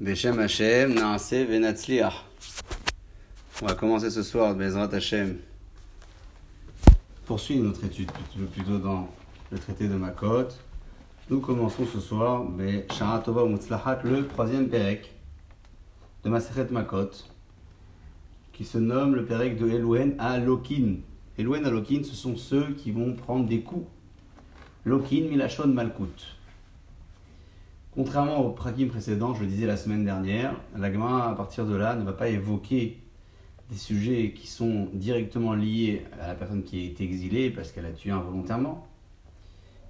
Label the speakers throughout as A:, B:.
A: Beshem Hashem, Naase Venatzliach. On va commencer ce soir, Bezrat Hashem. Poursuivre notre étude plutôt dans le traité de Makot. Nous commençons ce soir, Shara Tova Mutzlachat, le troisième Perek de Masechet Makot, qui se nomme le Perek de Elouen à Lokin. Elouen à Lokin, ce sont ceux qui vont prendre des coups. Lokin Milachon Malkut. Contrairement au prakim précédent, je le disais la semaine dernière, la Gemara, à partir de là, ne va pas évoquer des sujets qui sont directement liés à la personne qui a été exilée parce qu'elle a tué involontairement.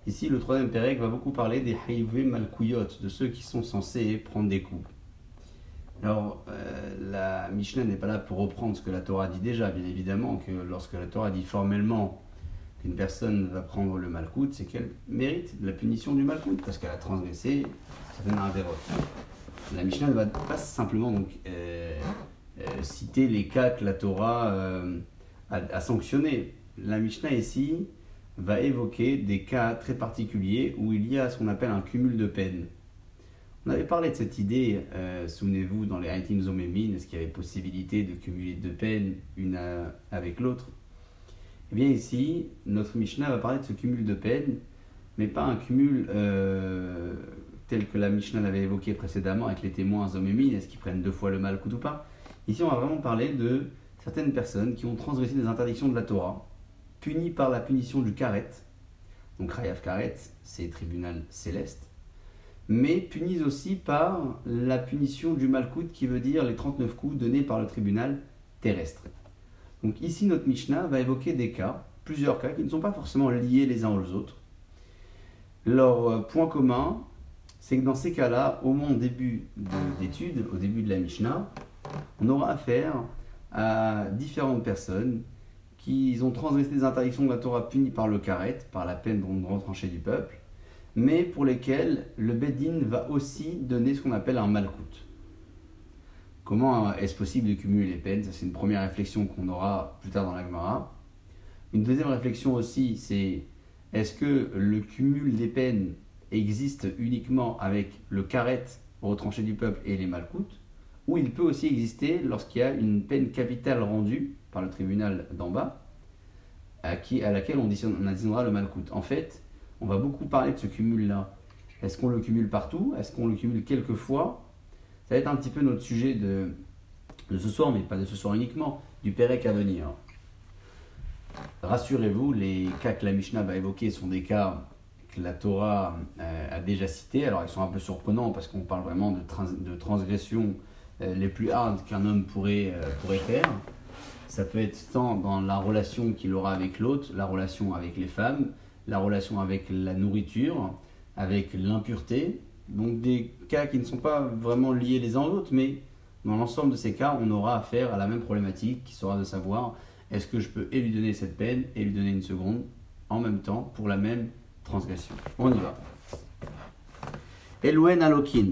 A: Ici, le troisième Pérec va beaucoup parler des Haïvé Malkouyot, de ceux qui sont censés prendre des coups. Alors, euh, la Mishnah n'est pas là pour reprendre ce que la Torah dit déjà, bien évidemment, que lorsque la Torah dit formellement qu'une personne va prendre le malcoute, c'est qu'elle mérite la punition du malcoute, parce qu'elle a transgressé certaines avérotes. La Mishnah ne va pas simplement donc, euh, euh, citer les cas que la Torah euh, a, sanctionnés. La Mishnah ici va évoquer des cas très particuliers où il y a ce qu'on appelle un cumul de peines. On avait parlé de cette idée, souvenez-vous, dans les Haïtim Zomémine, est-ce qu'il y avait possibilité de cumuler deux peines, une avec l'autre? Eh bien ici, notre Mishnah va parler de ce cumul de peines, mais pas un cumul euh, tel que la Mishnah l'avait évoqué précédemment avec les témoins hommes et est-ce qu'ils prennent deux fois le mal ou pas Ici, on va vraiment parler de certaines personnes qui ont transgressé des interdictions de la Torah, punies par la punition du karet, donc Rayav Karet, c'est tribunal céleste, mais punies aussi par la punition du malkout qui veut dire les 39 coups donnés par le tribunal terrestre. Donc ici, notre Mishnah va évoquer des cas, plusieurs cas qui ne sont pas forcément liés les uns aux autres. Leur euh, point commun, c'est que dans ces cas-là, au moins au début d'étude, au début de la Mishnah, on aura affaire à différentes personnes qui ont transgressé des interdictions de la Torah punies par le karet, par la peine de retrancher du peuple, mais pour lesquelles le Bedin va aussi donner ce qu'on appelle un malkout. Comment est-ce possible de cumuler les peines? Ça, c'est une première réflexion qu'on aura plus tard dans la Gemara. Une deuxième réflexion aussi, c'est est-ce que le cumul des peines existe uniquement avec le carret retranché du peuple et les malcoutes ou il peut aussi exister lorsqu'il y a une peine capitale rendue par le tribunal d'en bas, à, qui, à laquelle on, on assignera le malcoute. En fait, on va beaucoup parler de ce cumul-là. Est-ce qu'on le cumule partout? Est-ce qu'on le cumule quelques fois ça va être un petit peu notre sujet de, de ce soir, mais pas de ce soir uniquement, du Pérec à venir. Rassurez-vous, les cas que la Mishnah va évoquer sont des cas que la Torah euh, a déjà cités. Alors ils sont un peu surprenants parce qu'on parle vraiment de, de transgressions euh, les plus hardes qu'un homme pourrait, euh, pourrait faire. Ça peut être tant dans la relation qu'il aura avec l'autre, la relation avec les femmes, la relation avec la nourriture, avec l'impureté, donc des cas qui ne sont pas vraiment liés les uns aux autres, mais dans l'ensemble de ces cas, on aura affaire à la même problématique qui sera de savoir est-ce que je peux et lui donner cette peine et lui donner une seconde en même temps pour la même transgression. On y va. Elouen Alokin.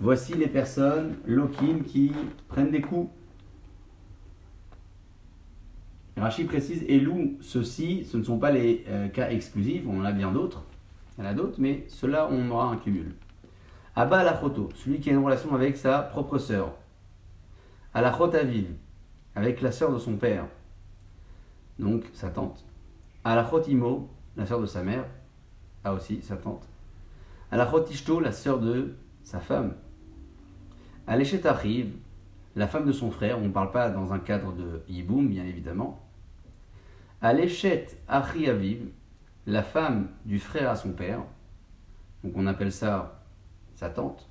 A: Voici les personnes Lokin qui prennent des coups. Rachid précise Elou, ceux-ci, ce ne sont pas les euh, cas exclusifs, on en a bien d'autres. Il y en a d'autres, mais cela on aura un cumul. Abba la photo, celui qui a une relation avec sa propre sœur. À la aviv, avec la sœur de son père, donc sa tante. À la sœur de sa mère, a aussi sa tante. À la sœur de sa femme. Arrive, la femme de son frère, on ne parle pas dans un cadre de yiboum, bien évidemment. À l'échet aviv, la femme du frère à son père, donc on appelle ça sa tante.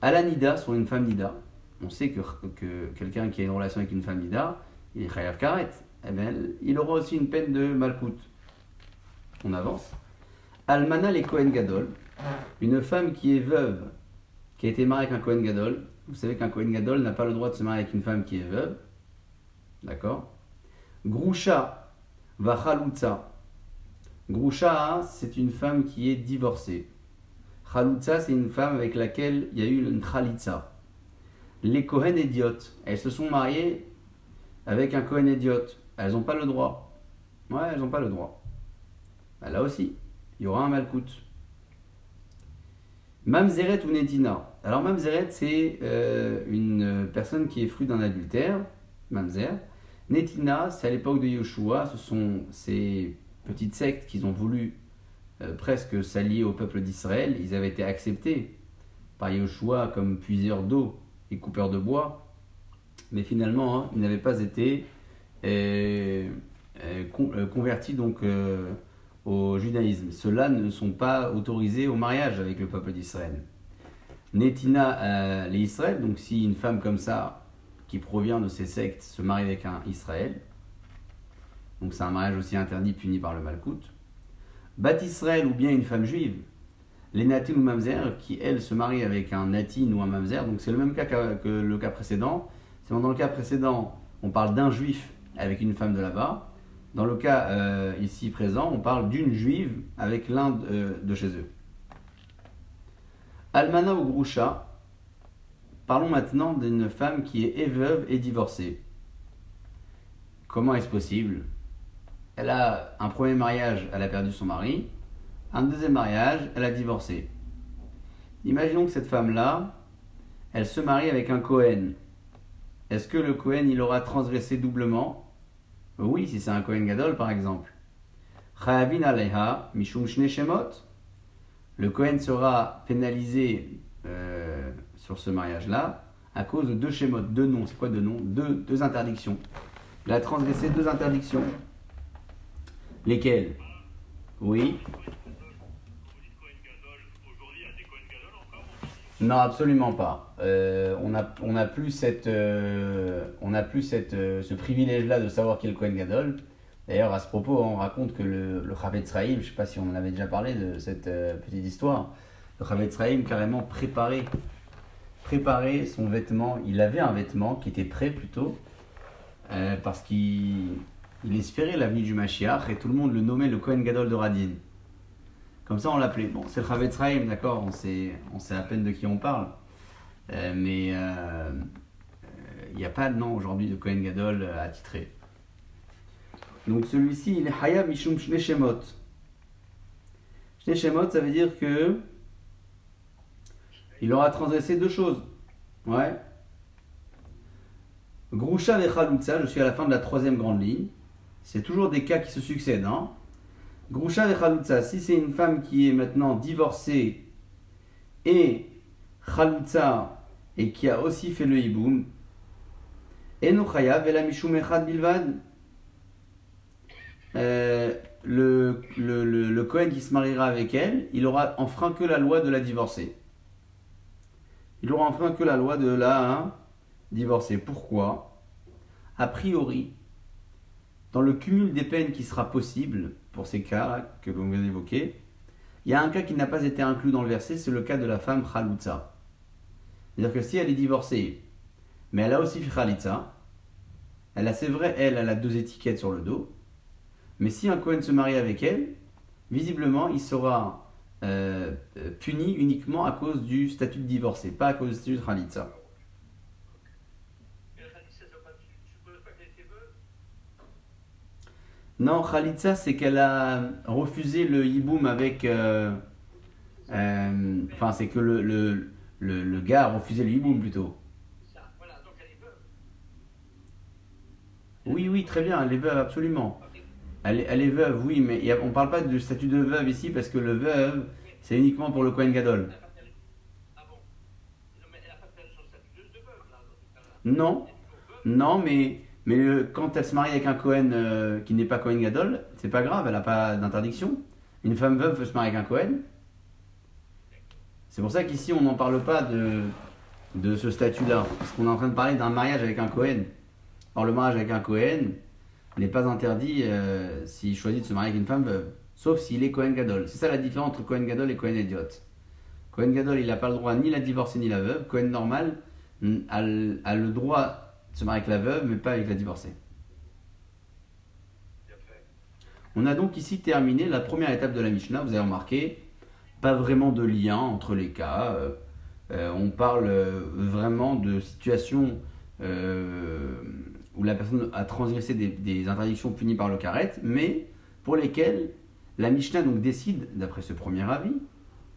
A: Alanida, soit une femme nida, on sait que, que quelqu'un qui a une relation avec une femme nida, il est chayav karet, eh bien, il aura aussi une peine de malkout. On avance. Almana les Kohen Gadol, une femme qui est veuve, qui a été mariée avec un Kohen Gadol. Vous savez qu'un Kohen Gadol n'a pas le droit de se marier avec une femme qui est veuve. D'accord? Grusha Vachalutza, Grusha, c'est une femme qui est divorcée. Khalutza, c'est une femme avec laquelle il y a eu une khalitza. Les Kohen idiotes, elles se sont mariées avec un Kohen idiote. Elles n'ont pas le droit. Ouais, elles n'ont pas le droit. Bah, là aussi, il y aura un malcoute. Mamzeret ou Netina. Alors Mamzeret, c'est euh, une personne qui est fruit d'un adultère, Mamzer. Netina, c'est à l'époque de Yoshua, ce sont ces petites sectes qui ont voulu euh, presque s'allier au peuple d'Israël. Ils avaient été acceptés par Yoshua comme puiseurs d'eau et coupeurs de bois, mais finalement, hein, ils n'avaient pas été euh, convertis donc au judaïsme. Ceux-là ne sont pas autorisés au mariage avec le peuple d'Israël. Netina euh, les Israël, donc si une femme comme ça, qui provient de ces sectes, se marie avec un Israël, donc c'est un mariage aussi interdit, puni par le Malkout. Bat Israël ou bien une femme juive, les Natin ou Mamzer, qui elle se marie avec un Natin ou un Mamzer, donc c'est le même cas que le cas précédent. C'est dans le cas précédent, on parle d'un juif avec une femme de là-bas. Dans le cas euh, ici présent, on parle d'une juive avec l'un euh, de, chez eux. Almana ou Groucha, parlons maintenant d'une femme qui est veuve et divorcée. Comment est-ce possible? Elle a un premier mariage, elle a perdu son mari. Un deuxième mariage, elle a divorcé. Imaginons que cette femme-là, elle se marie avec un Cohen. Est-ce que le Cohen, il aura transgressé doublement? Oui, si c'est un Kohen Gadol par exemple. Le Kohen sera pénalisé euh, sur ce mariage-là à cause de deux shemot, deux noms. C'est quoi deux noms? Deux, deux interdictions. Il a transgressé deux interdictions. Lesquelles Oui. Non, absolument pas. Euh, on n'a on a plus, cette, euh, on a plus euh, ce privilège-là de savoir qui est le Kohen Gadol. D'ailleurs, à ce propos, on raconte que le, le Chavetz je ne sais pas si on en avait déjà parlé de cette petite histoire, le Chavetz carrément préparé, préparé son vêtement. Il avait un vêtement qui était prêt plutôt, parce qu'il il espérait l'avenue du Mashiach et tout le monde le nommait le Kohen Gadol de Radin. Comme ça, on l'appelait. Bon, c'est le Chavetz d'accord, on sait, à peine de qui on parle. Euh, mais il euh, n'y a pas de nom aujourd'hui de Kohen Gadol euh, attitré. Donc celui-ci, il est Hayab Mishum Shne Shemot. Shemot, ça veut dire que il aura transgressé deux choses. Ouais. Grusha et Chalutza, je suis à la fin de la troisième grande ligne. C'est toujours des cas qui se succèdent. Hein. Grusha et Chalutza, si c'est une femme qui est maintenant divorcée et Chalutza et qui a aussi fait le hiboum, Mishum Bilvad, euh, le, le, le, le Cohen qui se mariera avec elle, il aura enfreint que la loi de la divorcée. Il aura enfreint que la loi de la hein, divorcée. Pourquoi? A priori, dans le cumul des peines qui sera possible, pour ces cas que l'on vient d'évoquer, il y a un cas qui n'a pas été inclus dans le verset, c'est le cas de la femme Khalutza. C'est-à-dire que si elle est divorcée, mais elle a aussi Khalitza, elle a, c'est vrai, elle, a deux étiquettes sur le dos, mais si un Cohen se marie avec elle, visiblement, il sera euh, puni uniquement à cause du statut de divorcé, pas à cause du statut de Khalitza. Non, Khalitsa, c'est qu'elle a refusé le hiboum avec. Euh, euh, enfin, c'est que le, le, gars a refusé le hiboum plutôt. Oui, oui, très bien, elle est veuve, absolument. Elle, elle est veuve, oui, mais on ne parle pas du statut de veuve ici parce que le veuve, c'est uniquement pour le Kohen Gadol. Non, non, mais mais quand elle se marie avec un Cohen euh, qui n'est pas Cohen Gadol, c'est pas grave, elle n'a pas d'interdiction. Une femme veuve peut se marier avec un Cohen. C'est pour ça qu'ici on n'en parle pas de, de ce statut-là, parce qu'on est en train de parler d'un mariage avec un Cohen. Or, le mariage avec un Cohen n'est pas interdit euh, s'il choisit de se marier avec une femme veuve, sauf s'il est Cohen Gadol. C'est ça la différence entre Cohen Gadol et Cohen Idiot. Cohen Gadol, il n'a pas le droit ni la divorcer ni la veuve. Cohen normal a le droit se marier avec la veuve, mais pas avec la divorcée. On a donc ici terminé la première étape de la Mishnah. Vous avez remarqué, pas vraiment de lien entre les cas. Euh, euh, on parle euh, vraiment de situations où la personne a transgressé des, interdictions punies par le karet, mais pour lesquelles la Mishnah décide, d'après ce premier avis,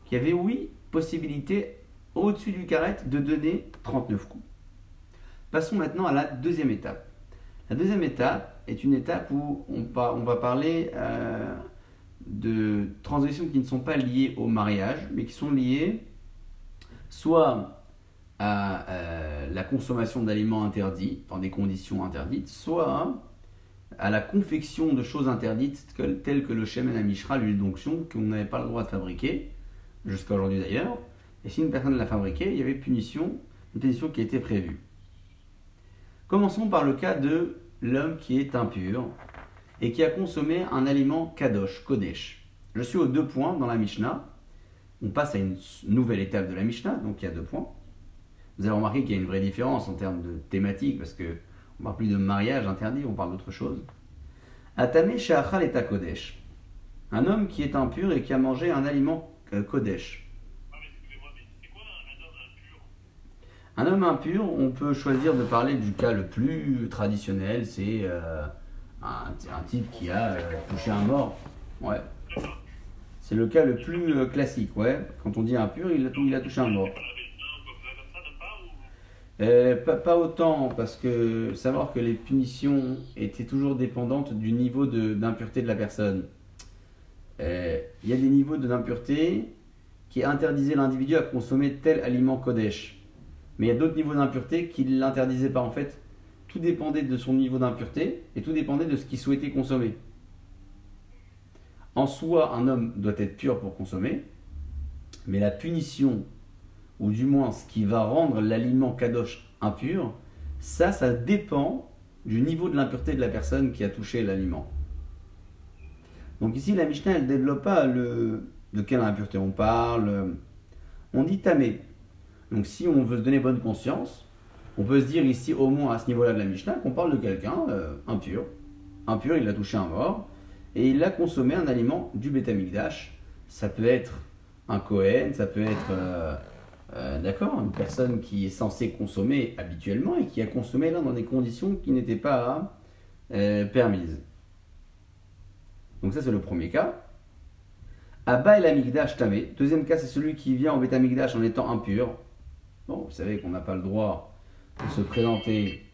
A: qu'il y avait oui possibilité au-dessus du carré de donner 39 coups. Passons maintenant à la deuxième étape. La deuxième étape est une étape où on, va parler euh, de transgressions qui ne sont pas liées au mariage, mais qui sont liées soit à euh, la consommation d'aliments interdits dans des conditions interdites, soit à la confection de choses interdites telles que le shemen amishra, l'huile d'onction, qu'on n'avait pas le droit de fabriquer, jusqu'à aujourd'hui d'ailleurs. Et si une personne l'a fabriqué, il y avait punition, une punition qui était prévue. Commençons par le cas de l'homme qui est impur et qui a consommé un aliment kadosh, kodesh. Je suis aux deux points dans la Mishnah. On passe à une nouvelle étape de la Mishnah, donc il y a deux points. Vous avez remarqué qu'il y a une vraie différence en termes de thématique, parce que on parle plus de mariage interdit, on parle d'autre chose. Atame Shachal et Kodesh. Un homme qui est impur et qui a mangé un aliment euh, Kodesh. Un homme impur, on peut choisir de parler du cas le plus traditionnel, c'est euh, un, type qui a euh, touché un mort. Ouais. C'est le cas le plus classique, ouais. Quand on dit impur, il a touché un mort. Euh, pas, autant, parce que savoir que les punitions étaient toujours dépendantes du niveau d'impureté de, la personne. Euh, il y a des niveaux d'impureté qui interdisaient l'individu à consommer tel aliment Kodesh. Mais il y a d'autres niveaux d'impureté qui ne l'interdisaient pas. En fait, tout dépendait de son niveau d'impureté et tout dépendait de ce qu'il souhaitait consommer. En soi, un homme doit être pur pour consommer, mais la punition ou du moins ce qui va rendre l'aliment kadosh impur, ça, ça dépend du niveau de l'impureté de la personne qui a touché l'aliment. Donc ici, la Mishnah, elle ne développe pas le, de quelle impureté on parle. On dit tamé. Donc si on veut se donner bonne conscience, on peut se dire ici, au moins à ce niveau-là de la Mishnah, qu'on parle de quelqu'un euh, impur. Impur, il a touché un mort, et il a consommé un aliment du Betamikdash. Ça peut être un Kohen, ça peut être... Euh, euh, d'accord Une personne qui est censée consommer habituellement et qui a consommé là dans des conditions qui n'étaient pas permises. Donc ça c'est le premier cas. Abba el amigdash tamé. Deuxième cas c'est celui qui vient au bétamigdash en étant impur. Bon, vous savez qu'on n'a pas le droit de se présenter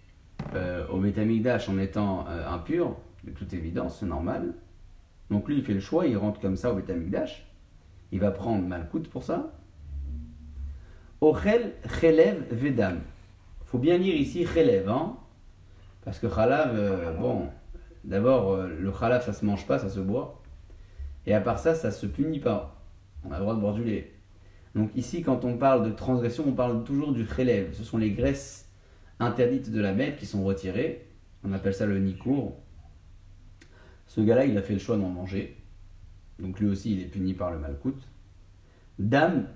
A: euh, au bétamigdash en étant impur, de toute évidence, c'est normal. Donc lui il fait le choix, il rentre comme ça au bétamigdash. Il va prendre Malkout pour ça. Ochel Chelev Vedam. faut bien lire ici Chelev, hein parce que Chalav, euh, bon, d'abord, euh, le Chalav ça se mange pas, ça se boit. Et à part ça, ça se punit pas. On a le droit de boire du lait. Donc ici, quand on parle de transgression, on parle toujours du Chelev. Ce sont les graisses interdites de la bête qui sont retirées. On appelle ça le Nikour. Ce gars-là, il a fait le choix d'en manger. Donc lui aussi, il est puni par le Malkout. Dame,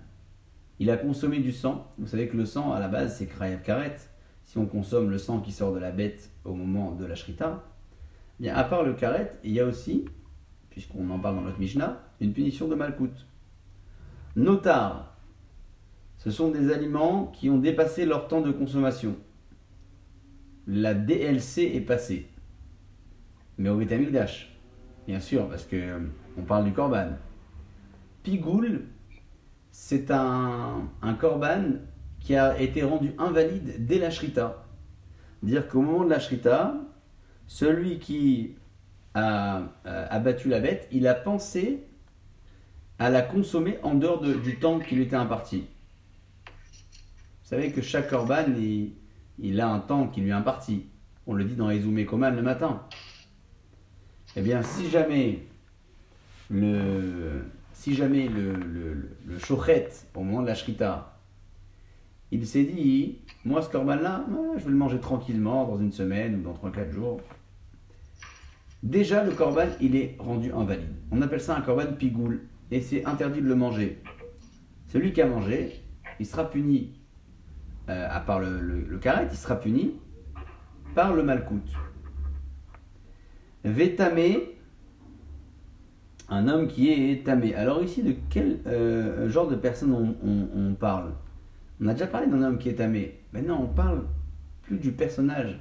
A: il a consommé du sang. Vous savez que le sang, à la base, c'est krayav karet. Si on consomme le sang qui sort de la bête au moment de la shrita, eh bien, à part le karet, il y a aussi, puisqu'on en parle dans notre Mishnah, une punition de malkout. Notar, ce sont des aliments qui ont dépassé leur temps de consommation. La DLC est passée. Mais au Betamikdash, bien sûr, parce que euh, on parle du korban. Pigoul, c'est un, un korban qui a été rendu invalide dès la shrita. Dire qu'au moment de la shrita, celui qui a abattu la bête, il a pensé à la consommer en dehors du temps qui lui était imparti. Vous savez que chaque korban, il, a un temps qui lui est imparti. On le dit dans les Koman le matin. Eh bien, si jamais le, si jamais le, au moment de la shrita, il s'est dit, moi ce corban-là, je vais le manger tranquillement dans une semaine ou dans 3-4 jours. Déjà, le corban, il est rendu invalide. On appelle ça un corban pigoul, et c'est interdit de le manger. Celui qui a mangé, il sera puni, euh, à part le, le, il sera puni par le malkout. Vétamé, un homme qui est tamé. Alors ici, de quel euh, genre de personne on, parle? On a déjà parlé d'un homme qui est tamé. Maintenant, on parle plus du personnage.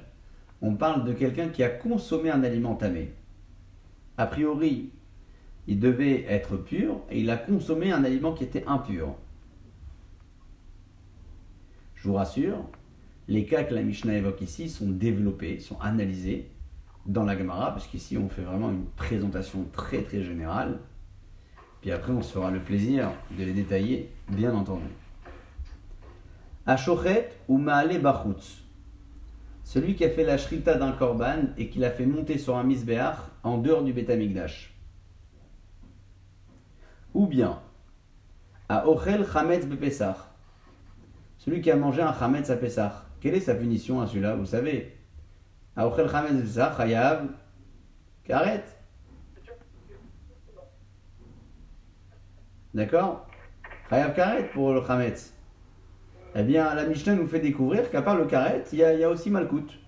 A: On parle de quelqu'un qui a consommé un aliment tamé. A priori, il devait être pur et il a consommé un aliment qui était impur. Vous rassure, les cas que la Mishnah évoque ici sont développés, sont analysés dans la Gemara, parce qu'ici on fait vraiment une présentation très très générale. Puis après on se fera le plaisir de les détailler, bien entendu. Ashochet ou Maale Bachutz. Celui qui a fait la shrita d'un korban et qui l'a fait monter sur un misbéach en dehors du Betamikdash. Ou bien, à Ochel Chametz Bepesach. Celui qui a mangé un Chametz à Pesach. Quelle est sa punition à celui-là Vous savez? À Ochel Chametz Bepesach, Hayav, Karet. D'accord? Hayav Karet pour le Chametz. Eh bien, la Mishnah nous fait découvrir qu'à part le Karet, il y, a, aussi Malkout.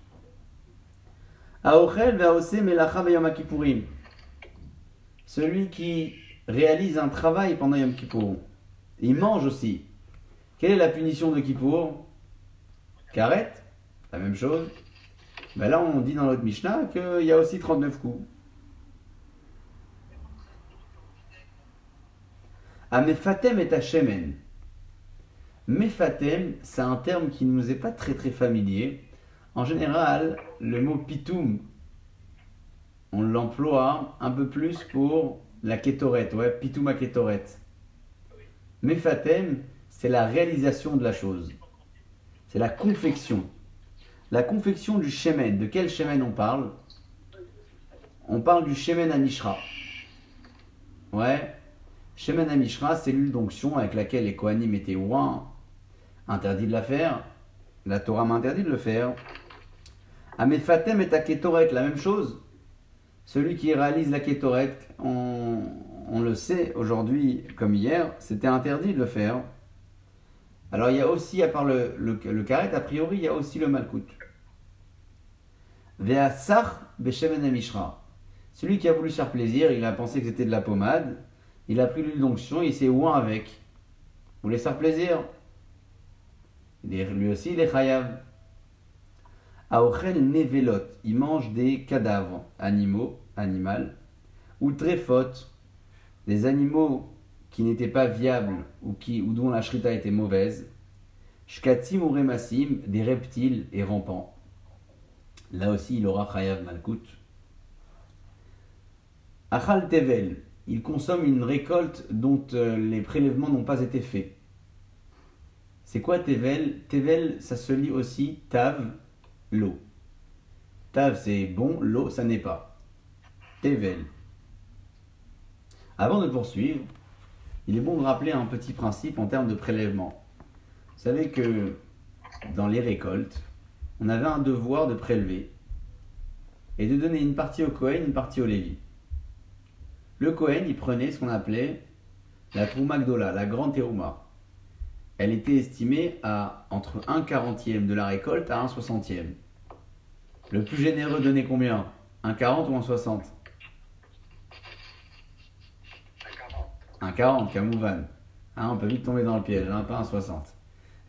A: Aochel ve'aose melacha ve'yom kippourim. Celui qui réalise un travail pendant Yom Kippour. Il mange aussi. Quelle est la punition de Kippour Karet La même chose. Ben là, on dit dans notre Mishnah qu'il y a aussi 39 coups. Amefatem et Hashemen. Mefatem, c'est un terme qui ne nous est pas très très familier. En général, le mot pitoum, on l'emploie un peu plus pour la kétorette, ouais, pitouma kétorette. Mefatem, c'est la réalisation de la chose. C'est la confection. La confection du shemen. De quel shemen on parle? On parle du shemen amishra. Ouais. Shemen amishra, c'est l'huile d'onction avec laquelle les Kohanim étaient ouin interdit de la faire. La Torah m'a interdit de le faire. Amefatem et Aketoret, la même chose. Celui qui réalise la Ketoret, on le sait aujourd'hui comme hier, c'était interdit de le faire. Alors il y a aussi, à part le, le, karet, a priori, il y a aussi le malkout. Ve'asach beshemen mishra. Celui qui a voulu faire plaisir, il a pensé que c'était de la pommade, il a pris l'huile d'onction, il s'est ouin avec. Vous voulez faire plaisir Lui aussi, il est chayav. Aochel nevelot, il mange des cadavres, animaux, animal, ou tréphot, des animaux qui n'étaient pas viables ou, qui, ou dont la shrita était mauvaise, shkatim ou remassim, des reptiles et rampants. Là aussi, il aura chayav malkout. Achal tevel, il consomme une récolte dont euh, les prélèvements n'ont pas été faits. C'est quoi tevel? Tevel, ça se lit aussi tav, l'eau. Tav, c'est bon, l'eau, ça n'est pas. Tevel. Avant de poursuivre, il est bon de rappeler un petit principe en termes de prélèvement. Vous savez que dans les récoltes, on avait un devoir de prélever et de donner une partie au Cohen, une partie au Lévi. Le Cohen, il prenait ce qu'on appelait la Trouma Gdola, la grande Terouma. Elle était estimée à entre 1 quarantième de la récolte à 1 soixantième. Le plus généreux donnait combien? Un 40 ou un 60 Un 40, Kamouvan. Hein, on peut vite tomber dans le piège, hein, pas un 60.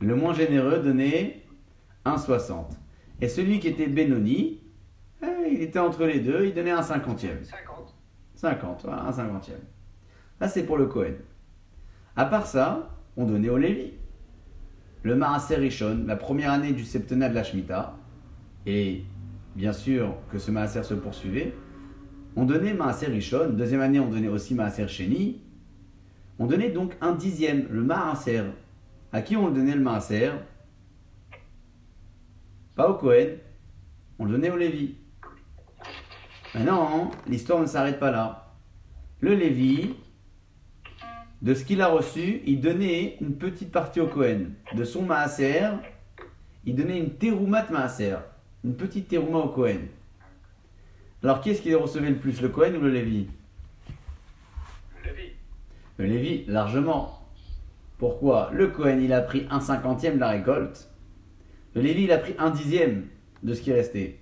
A: Le moins généreux donnait un 60. Et celui qui était Benoni, eh, il était entre les deux, il donnait un cinquantième.
B: 50.
A: 50, voilà, un cinquantième. Ça, c'est pour le Cohen. À part ça, on donnait au Lévi. Le Maaser Rishon, la première année du septennat de la Shemitah, et bien sûr que ce Maaser se poursuivait, on donnait Maaser Rishon. Deuxième année, on donnait aussi Maaser Sheni. On donnait donc un dixième, le Maaser. À qui on donnait le Maaser? Pas au Cohen, on le donnait au Lévi. Maintenant, l'histoire ne s'arrête pas là. Le Lévi, de ce qu'il a reçu, il donnait une petite partie au Cohen. De son Maaser, il donnait une teroumat Maaser, une petite terouma au Cohen. Alors, qui est-ce qui recevait le plus, le Cohen ou Le Lévi?
B: Le Lévi,
A: largement. Pourquoi Le Cohen, il a pris un cinquantième de la récolte. Le Lévi, il a pris un dixième de ce qui restait.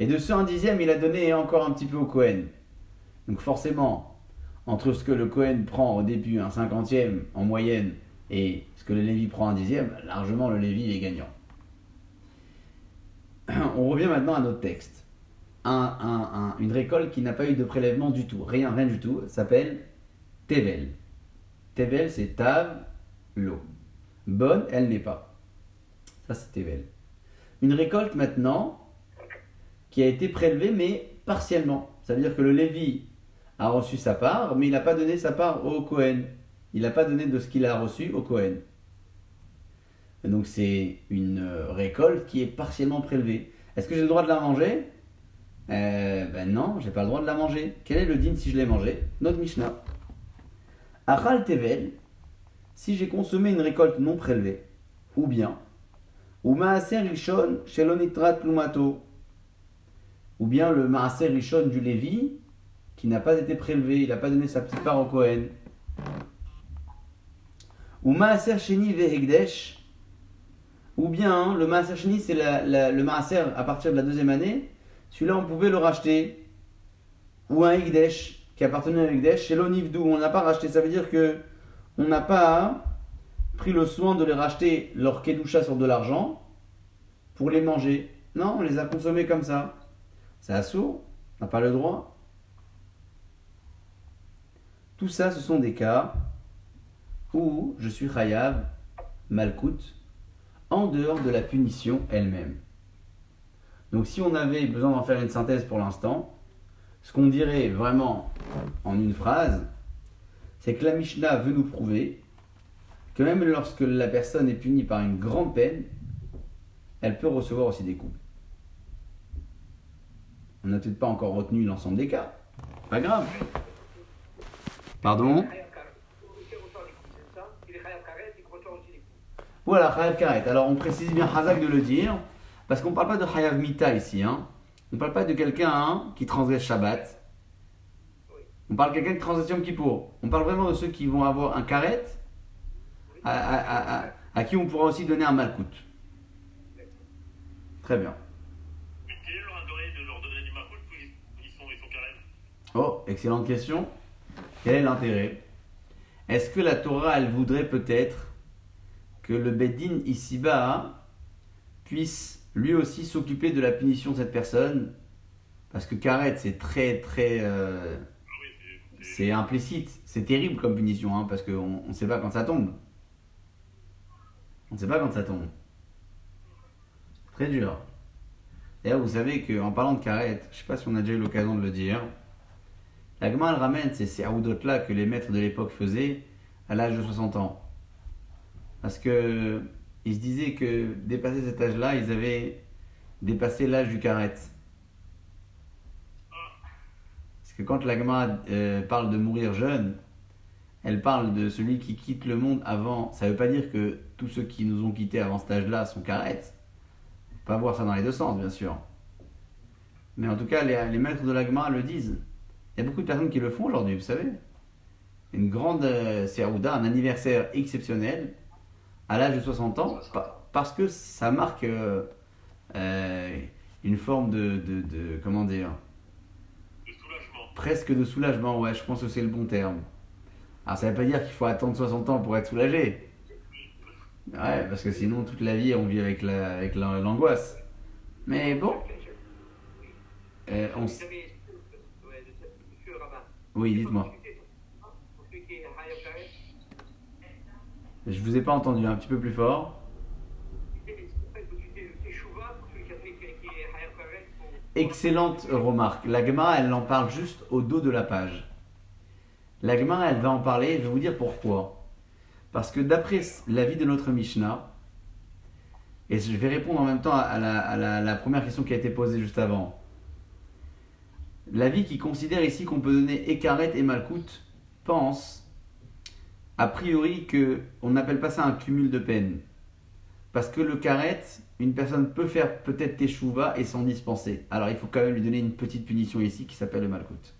A: Et de ce un dixième, il a donné encore un petit peu au Cohen. Donc forcément, entre ce que le Cohen prend au début, un cinquantième en moyenne, et ce que le Lévi prend un dixième, largement le Lévi est gagnant. On revient maintenant à notre texte. Un- un- un- une récolte qui n'a pas eu de prélèvement du tout, rien, rien du tout, s'appelle Tevel. Tevel, c'est Tav, l'eau. Bonne, elle n'est pas. Ça, c'est Tevel. Une récolte maintenant qui a été prélevée, mais partiellement. Ça veut dire que le Lévi a reçu sa part, mais il n'a pas donné sa part au Cohen. Il n'a pas donné de ce qu'il a reçu au Cohen. Donc c'est une euh, récolte qui est partiellement prélevée. Est-ce que j'ai le droit de la manger? Euh, Ben non, j'ai pas le droit de la manger. Quel est le din si je l'ai mangé? Notre Mishnah. Achal Tevel, si j'ai consommé une récolte non prélevée, ou bien, ou Maaser Rishon Shelonitrat Lumato, ou bien le Maaser Rishon du Lévi, qui n'a pas été prélevé, il n'a pas donné sa petite part au Kohen, ou Maaser Sheni Vehegdesh, ou bien le Maaser Sheni, c'est le Maaser à partir de la deuxième année, celui-là on pouvait le racheter, ou un Hegdesh qui appartenait à un Hegdesh, chez l'Onivdou, on n'a pas racheté, ça veut dire que on n'a pas pris le soin de les racheter leur kedusha sur de l'argent pour les manger. Non, on les a consommés comme ça. C'est assourd, on n'a pas le droit. Tout ça, ce sont des cas où je suis chayav, malkout, en dehors de la punition elle-même. Donc si on avait besoin d'en faire une synthèse pour l'instant, ce qu'on dirait vraiment en une phrase, c'est que la Mishnah veut nous prouver que même lorsque la personne est punie par une grande peine, elle peut recevoir aussi des coups. On n'a peut-être pas encore retenu l'ensemble des cas. Pas grave. Pardon? Voilà, Chayav Karet. Alors on précise bien Hazak de le dire, parce qu'on ne parle pas de Chayav Mita ici. Hein. On ne parle pas de quelqu'un hein, qui transgresse Shabbat. On parle de quelqu'un qui transgresse Yom Kippour. On parle vraiment de ceux qui vont avoir un Karet, à, à- à- à- à qui on pourra aussi donner un Malkout. Très bien. Oh, excellente question. Quel est l'intérêt? Est-ce que la Torah, elle voudrait peut-être que le Beddin ici-bas puisse lui aussi s'occuper de la punition de cette personne Parce que Karet, c'est très très... euh,
C: c'est-
A: implicite. C'est terrible comme punition, hein, parce qu'on ne sait pas quand ça tombe. On ne sait pas quand ça tombe. Très dur. D'ailleurs, vous savez qu'en parlant de Karet, je ne sais pas si on a déjà eu l'occasion de le dire, la Gemara ramène ces Seaoudot-là que les maîtres de l'époque faisaient à l'âge de 60 ans. Parce que ils se disaient que dépasser cet âge-là, ils avaient dépassé l'âge du Karet. Parce que quand la Gemara euh, parle de mourir jeune, elle parle de celui qui quitte le monde avant. Ça ne veut pas dire que tous ceux qui nous ont quittés avant cet âge-là sont. Faut Pas voir ça dans les deux sens, bien sûr. Mais en tout cas, les, maîtres de la Gemara le disent. Il y a beaucoup de personnes qui le font aujourd'hui, vous savez. Une grande euh, Serouda, un anniversaire exceptionnel, à l'âge de 60 ans, pa- parce que ça marque euh, euh, une forme de, de, de- Comment dire?
C: De soulagement.
A: presque de soulagement, ouais, je pense que c'est le bon terme. Alors ça veut pas dire qu'il faut attendre 60 ans pour être soulagé. Ouais, parce que sinon toute la vie on vit avec la- avec la- l'angoisse. Mais bon, euh, on s- oui, dites-moi.
D: pour celui qui est Hayab Karet,
A: Je vous ai pas entendu, un petit peu plus fort. Excellente remarque. La Gemara, elle en parle juste au dos de la page. La Gemara, elle va en parler, je vais vous dire pourquoi. Parce que d'après l'avis de notre Mishnah, et je vais répondre en même temps à la, première question qui a été posée juste avant. L'avis qui considère ici qu'on peut donner Ekaret et Malkout pense, a priori, que on n'appelle pas ça un cumul de peine. Parce que le karet, une personne peut faire peut-être teshuva et s'en dispenser. Alors il faut quand même lui donner une petite punition ici qui s'appelle le malkout.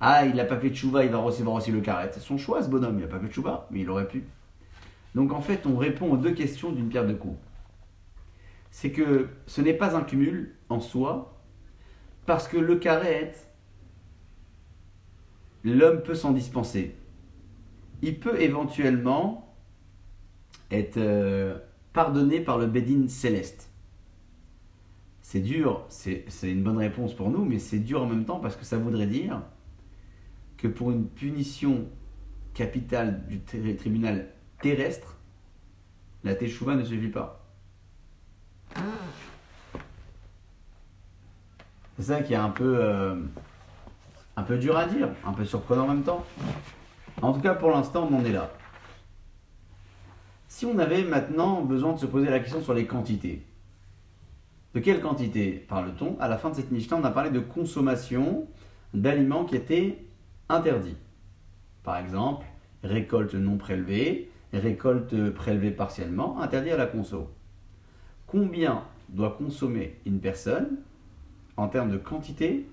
A: Ah, il n'a pas fait teshuva, il va recevoir aussi le karet. C'est son choix ce bonhomme, il n'a pas fait teshuva, mais il aurait pu. Donc en fait, on répond aux deux questions d'une pierre de coups. C'est que ce n'est pas un cumul en soi, parce que le karet, l'homme peut s'en dispenser. Il peut éventuellement être euh, pardonné par le Bédine céleste. C'est dur, c'est une bonne réponse pour nous, mais c'est dur en même temps parce que ça voudrait dire que pour une punition capitale du tri- tribunal terrestre, la teshuva ne suffit pas. C'est ça qui est un peu, euh, un peu dur à dire, un peu surprenant en même temps. En tout cas, pour l'instant, on en est là. Si on avait maintenant besoin de se poser la question sur les quantités, de quelle quantité parle-t-on À la fin de cette Mishnah, on a parlé de consommation d'aliments qui étaient interdits. Par exemple, récolte non prélevée, récolte prélevée partiellement, interdit à la conso. Combien doit consommer une personne en termes de quantité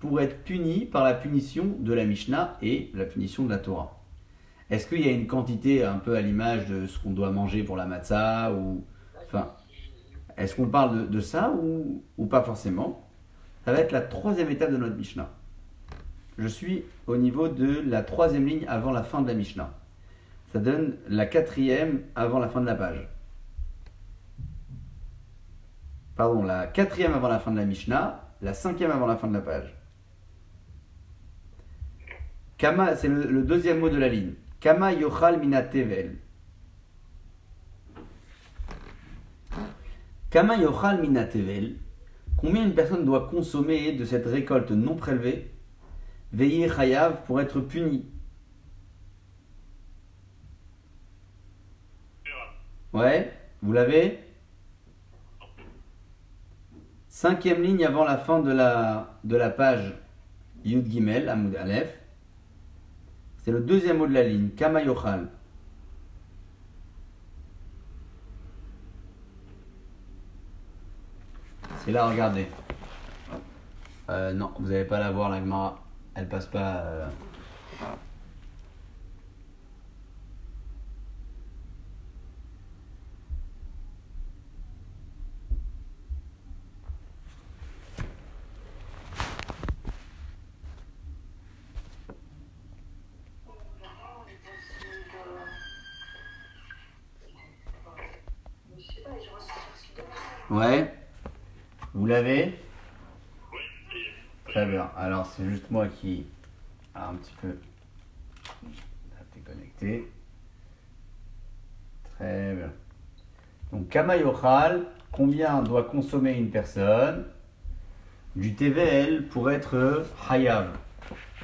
A: pour être puni par la punition de la Mishnah et la punition de la Torah Est-ce qu'il y a une quantité un peu à l'image de ce qu'on doit manger pour la matzah ou enfin est-ce qu'on parle de, ça ou, ou pas forcément? Ça va être la troisième étape de notre Mishnah. Je suis au niveau de la troisième ligne avant la fin de la Mishnah. Ça donne la quatrième avant la fin de la page. Pardon, la quatrième avant la fin de la Mishnah, la cinquième avant la fin de la page. C'est le, deuxième mot de la ligne. Kama yochal mina tevel. Kama yochal mina tevel. Combien une personne doit consommer de cette récolte non prélevée? Veillez chayav pour être puni. Ouais, vous l'avez? Cinquième ligne avant la fin de la, page Yud Gimel, Aleph. C'est le deuxième mot de la ligne, Kama yochal. C'est là, regardez. Euh, non, vous n'allez pas la voir, la Gemara. Elle passe pas. euh, Ouais. Vous l'avez
C: Oui, et
A: Très bien. Alors, c'est juste moi qui a un petit peu déconnecté. Très bien. Donc, Kama Yochal, combien doit consommer une personne du TVL pour être Hayav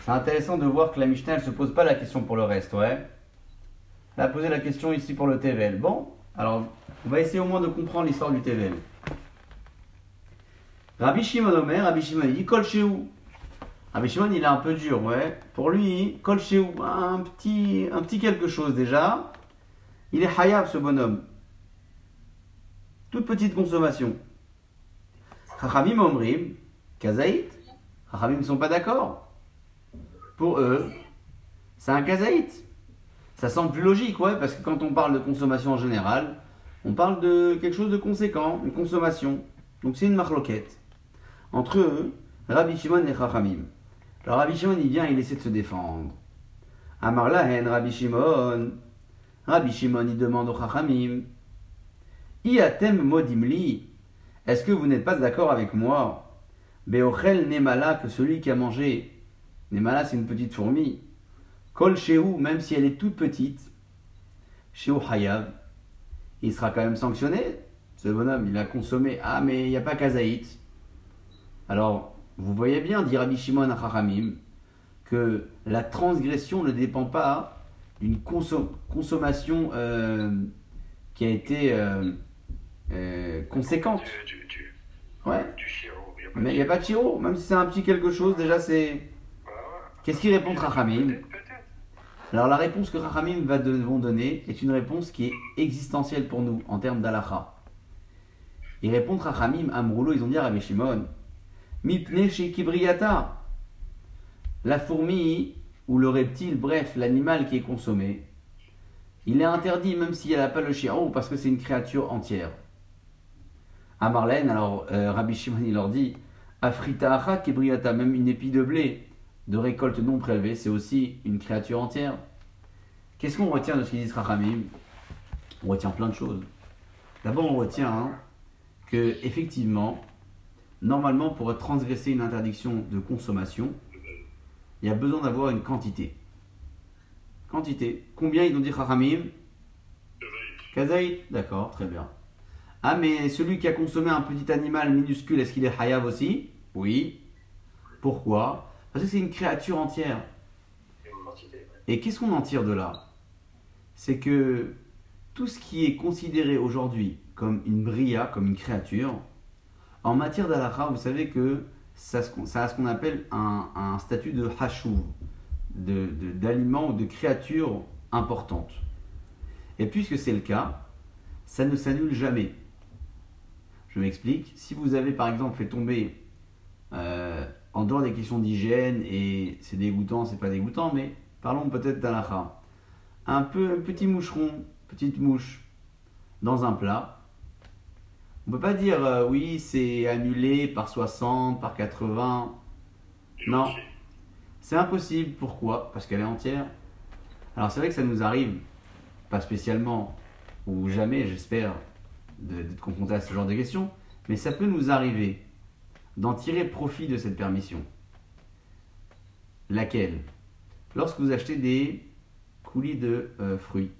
A: C'est intéressant de voir que la Mishnah, elle se pose pas la question pour le reste, ouais. Elle a posé la question ici pour le TVL. Bon, alors, on va essayer au moins de comprendre l'histoire du TVL. Rabbi Shimon Omer, Rabbi Shimon il dit Kol Shehu. Rabbi Shimon il est un peu dur, ouais. Pour lui, Kol un petit, un petit quelque chose déjà. Il est Hayab ce bonhomme. Toute petite consommation. Chachamim Omrim, Kazaït. Chachamim ne sont pas d'accord. Pour eux, c'est un Kazaït. Ça semble plus logique, ouais, parce que quand on parle de consommation en général, on parle de quelque chose de conséquent, une consommation. Donc c'est une marloquette. Entre eux, Rabbi Shimon et Chachamim. Alors Rabbi Shimon, il vient, il essaie de se défendre. Amar lahen, Rabbi Shimon. Rabbi Shimon, il demande au Chachamim. Iatem modimli. Est-ce que vous n'êtes pas d'accord avec moi? Beochel nemala, que celui qui a mangé. Nemala, c'est une petite fourmi. Kol shehu, même si elle est toute petite. Shehu hayav. Il sera quand même sanctionné. Ce bonhomme, il a consommé. Ah, mais il n'y a pas kazaït. Alors, vous voyez bien, dit Rabbi Shimon à Chachamim, que la transgression ne dépend pas d'une consom- consommation euh, qui a été euh, euh, conséquente.
B: Du, du, du,
A: Ouais,
B: chiro, y
A: mais il n'y a pas de chiro, même si c'est un petit quelque chose, déjà c'est. Qu'est-ce qu'il répond
B: peut-être.
A: Alors la réponse que Chachamim va de- vont donner est une réponse qui est existentielle pour nous en termes d'alacha. Ils répondent Chachamim, Amroulo, ils ont dit à Rabbi Shimon, Shekibriyata. La fourmi ou le reptile, bref, l'animal qui est consommé, il est interdit même si elle n'a pas le chiro parce que c'est une créature entière. À Marlène, alors euh, Rabbi Shimon il leur dit, Afrita acha kibriyata, même une épi de blé de récolte non prélevée, c'est aussi une créature entière. Qu'est-ce qu'on retient de ce qu'ils disent Rachamim? On retient plein de choses. D'abord, on retient hein, que, effectivement, normalement, pour transgresser une interdiction de consommation, il y a besoin d'avoir une quantité. Quantité. Combien ils ont dit Rachamim Kazaït, d'accord, très bien. Ah, mais celui qui a consommé un petit animal minuscule, est-ce qu'il est hayav aussi? Oui. Pourquoi? Parce que c'est une créature entière. Et qu'est-ce qu'on en tire de là? C'est que tout ce qui est considéré aujourd'hui comme une bria, comme une créature, en matière d'alakha, vous savez que ça, a ce qu'on appelle un, statut de hachouv, de- de- d'aliment ou de créature importante. Et puisque c'est le cas, ça ne s'annule jamais. Je m'explique. Si vous avez par exemple fait tomber euh, en dehors des questions d'hygiène, et c'est dégoûtant, c'est pas dégoûtant, mais parlons peut-être d'alakha. Un peu un petit moucheron, petite mouche, dans un plat. On peut pas dire euh, oui, c'est annulé par 60, par 80.
C: Et
A: Non. C'est impossible. Pourquoi? Parce qu'elle est entière. Alors c'est vrai que ça nous arrive, pas spécialement, ou jamais, j'espère, d'être confronté à ce genre de questions, mais ça peut nous arriver d'en tirer profit de cette permission. Laquelle? Lorsque vous achetez des coulis de euh, fruits.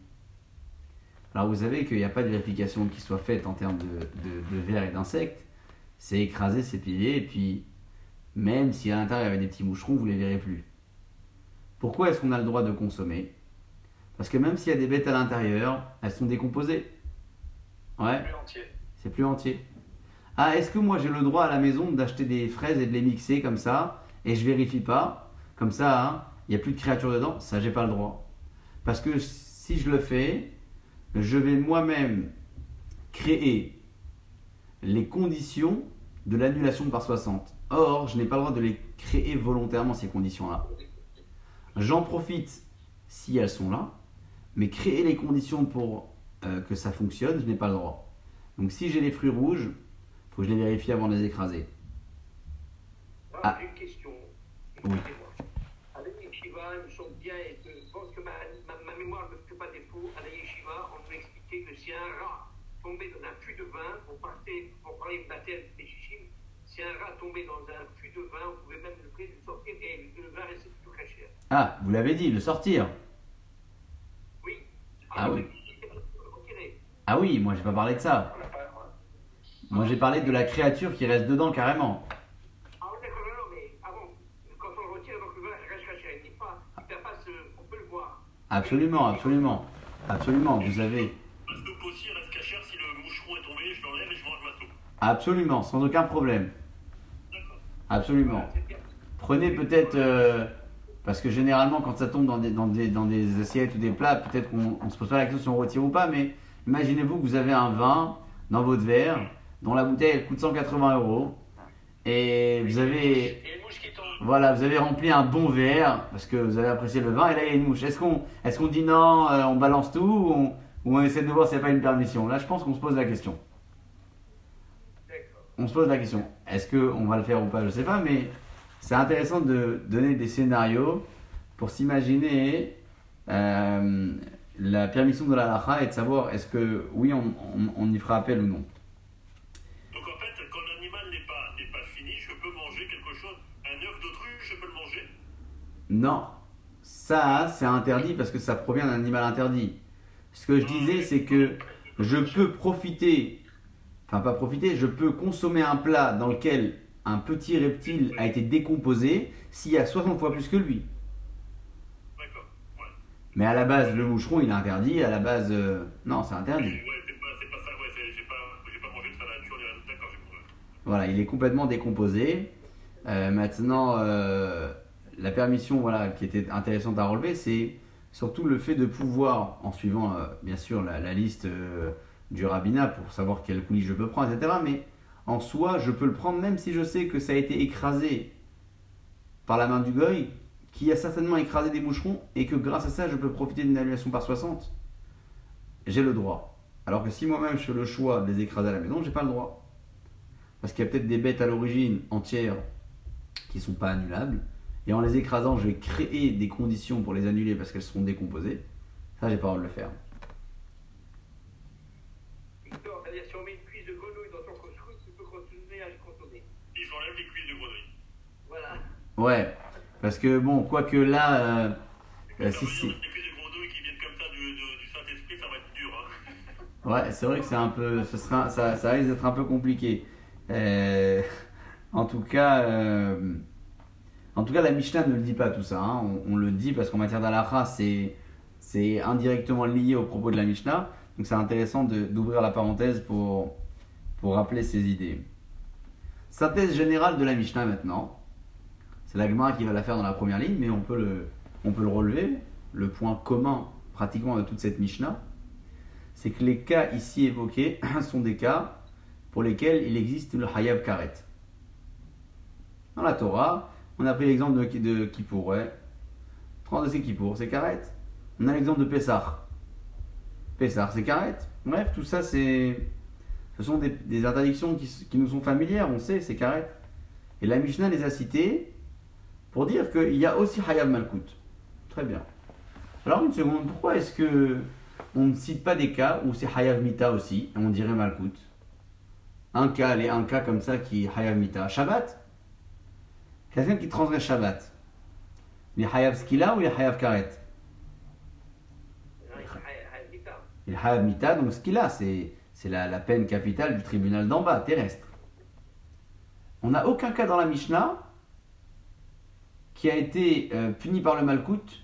A: Alors vous savez qu'il n'y a pas de vérification qui soit faite en termes de, de, de vers et d'insectes. C'est écrasé, c'est pilé, et puis même si à l'intérieur il y avait des petits moucherons, vous ne les verrez plus. Pourquoi est-ce qu'on a le droit de consommer? Parce que même s'il y a des bêtes à l'intérieur, elles sont décomposées. Ouais,
B: Plus entier.
A: c'est plus entier. Ah, est-ce que moi j'ai le droit à la maison d'acheter des fraises et de les mixer comme ça? Et je vérifie pas Comme ça, hein, il n'y a plus de créatures dedans Ça, j'ai pas le droit. Parce que si je le fais, je vais moi-même créer les conditions de l'annulation par 60. Or, je n'ai pas le droit de les créer volontairement, ces conditions-là. J'en profite si elles sont là, mais créer les conditions pour euh, que ça fonctionne, je n'ai pas le droit. Donc si j'ai les fruits rouges, il faut que je les vérifie avant de les écraser. Ah.
D: une question.
A: Oui.
D: Avec les me bien, et je pense que ma, ma, ma mémoire ne me fait pas défaut, à la Yeshiva, on nous expliquait que si un rat tombait dans un puits de vin, pour, parler, pour parler de la terre des chichim, si un rat tombait dans un puits de vin, on pouvait même le prix de sortir et le vin restait plutôt très cher.
A: Ah, vous l'avez dit, le sortir.
D: Oui.
A: Ah oui. Ah oui, moi j'ai pas parlé de ça.
B: On.
A: Moi j'ai parlé de la créature qui reste dedans carrément.
D: Ah oui, d'accord, non, non, mais avant, quand on le retire, donc le vin reste très cher. Il n'est pas, il pas ce, on peut le voir.
A: Absolument, absolument. Absolument, vous avez.
C: La soupe aussi cachère si le moucheron est tombé, je l'enlève et je mange ma soupe.
A: Absolument, sans aucun problème.
C: D'accord.
A: Absolument. Prenez peut-être. euh, parce que généralement, quand ça tombe dans des, dans des, dans des assiettes ou des plats, peut-être qu'on ne se pose pas la question si on retire ou pas, mais imaginez-vous que vous avez un vin dans votre verre dont la bouteille elle coûte 180 euros et vous avez. Voilà, vous avez rempli un bon verre parce que vous avez apprécié le vin et là il y a une mouche. Est-ce qu'on est qu'on dit non, euh, on balance tout ou on, ou on essaie de voir s'il n'y a pas une permission Là, je pense qu'on se pose la question. On se pose la question. Est-ce qu'on va le faire ou pas? Je sais pas, mais c'est intéressant de donner des scénarios pour s'imaginer euh, la permission de la lacha et de savoir est-ce que oui, on, on- on y fera appel ou non.
C: Donc en fait, quand l'animal n'est pas, n'est pas fini, je peux manger quelque chose. Un œuf d'autruche, je peux le manger?
A: Non, ça c'est interdit parce que ça provient d'un animal interdit. Ce que je disais, c'est que je peux profiter, enfin pas profiter, je peux consommer un plat dans lequel un petit reptile a été décomposé s'il y a 60 fois plus que lui.
C: D'accord. Ouais.
A: Mais à la base, le moucheron il est interdit, à la base, euh, non, c'est interdit.
C: Ouais, c'est pas, c'est pas ça, ouais, c'est- j'ai pas, j'ai pas mangé de sa nature, ni rien. d'accord, j'ai compris.
A: Voilà, il est complètement décomposé. Euh, maintenant, euh, la permission voilà, qui était intéressante à relever, c'est surtout le fait de pouvoir, en suivant euh, bien sûr la, liste euh, du rabbinat pour savoir quel coulis je peux prendre, etc. Mais en soi, je peux le prendre même si je sais que ça a été écrasé par la main du goy, qui a certainement écrasé des moucherons, et que grâce à ça, je peux profiter d'une annulation par 60. J'ai le droit. Alors que si moi-même je fais le choix de les écraser à la maison, j'ai pas le droit. Parce qu'il y a peut-être des bêtes à l'origine entières qui sont pas annulables. Et en les écrasant, je vais créer des conditions pour les annuler parce qu'elles seront décomposées. Ça, j'ai pas droit de le faire.
D: Victor, c'est-à-dire si on met une cuisse de grenouille dans ton couscous, tu peux continuer à le contourner.
C: Si j'enlève les cuisses de grenouille.
D: Voilà.
A: Ouais. Parce que bon, quoique là, euh, euh, si, si.
C: Les cuisses de grenouille qui viennent comme ça du, du Saint-Esprit, ça va être dur. Hein.
A: Ouais, c'est vrai que c'est un peu, ce sera, ça, ça risque d'être un peu compliqué. Euh, en tout cas, euh, en tout cas, la Mishnah ne le dit pas tout ça. hein. On, le dit parce qu'en matière d'alacha, c'est, indirectement lié au propos de la Mishnah. Donc c'est intéressant d'ouvrir la parenthèse pour, pour rappeler ces idées. Synthèse générale de la Mishnah maintenant. C'est la Gemara qui va la faire dans la première ligne, mais on peut le, on peut le relever. Le point commun pratiquement de toute cette Mishnah, c'est que les cas ici évoqués sont des cas pour lesquels il existe le Hayab Karet. Dans la Torah, on a pris l'exemple de, de Kippour, ouais. 30 c'est Kippour, c'est Karet. On a l'exemple de Pessah. Pessah, c'est Karet. Bref, tout ça, c'est. Ce sont des, interdictions qui, nous sont familières, on sait, c'est Karet. Et la Mishnah les a citées pour dire qu'il y a aussi Hayab Malkout. Très bien. Alors, une seconde, pourquoi est-ce que on ne cite pas des cas où c'est Hayav Mita aussi, et on dirait Malkout? Un cas, allez, un cas comme ça qui est Hayav Mita. Shabbat? Quelqu'un qui transgresse Shabbat. Il est Hayav Skila ou il est Hayav Karet
D: Non, il est
A: Hayav Mita, donc Skila, c'est c'est la, la peine capitale du tribunal d'en bas, terrestre. On n'a aucun cas dans la Mishnah qui a été euh, puni par le Malkout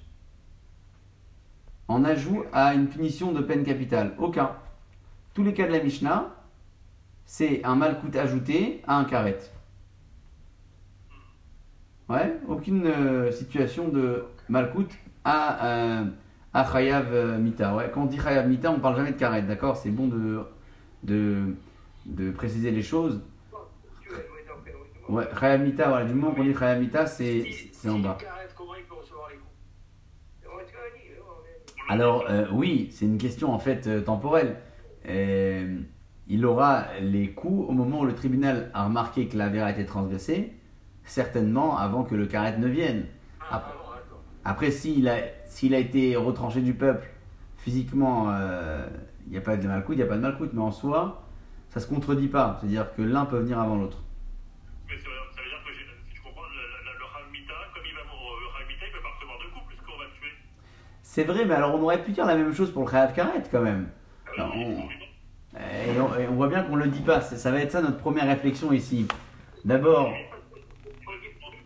A: en ajout à une punition de peine capitale. Aucun. Tous les cas de la Mishnah, c'est un Malkout ajouté à un Karet. Ouais, aucune euh, situation de Malkout à, euh, à euh, Mita. Ouais, quand on dit Chayav Mita, on parle jamais de Karet, d'accord? C'est bon de, de, préciser les choses. Ouais, Chayav Mita, voilà, du moment qu'on dit Chayav Mita, c'est en bas. Alors, euh, oui, c'est une question en fait temporelle. Il aura les coups au moment où le tribunal a remarqué que l'affaire a été transgressée, certainement avant que le carrette ne vienne.
B: Ah,
A: Après- s'il a, s'il a été retranché du peuple, physiquement, euh, il n'y a pas de malcoute, il n'y a pas de malcoute, mais en soi, ça se contredit pas. C'est-à-dire que l'un peut venir avant l'autre.
C: Mais ça, veut- ça veut dire que si je comprends, le, le, le Hamita, comme il va mourir, le Hamita, il peut pas recevoir de coups puisqu'on va le tuer?
A: C'est vrai, mais alors on aurait pu dire la même chose pour le Khayav Karet quand même.
C: Alors.
A: Et on, et on voit bien qu'on ne le dit pas. Ça va être ça notre première réflexion ici. D'abord,
D: dit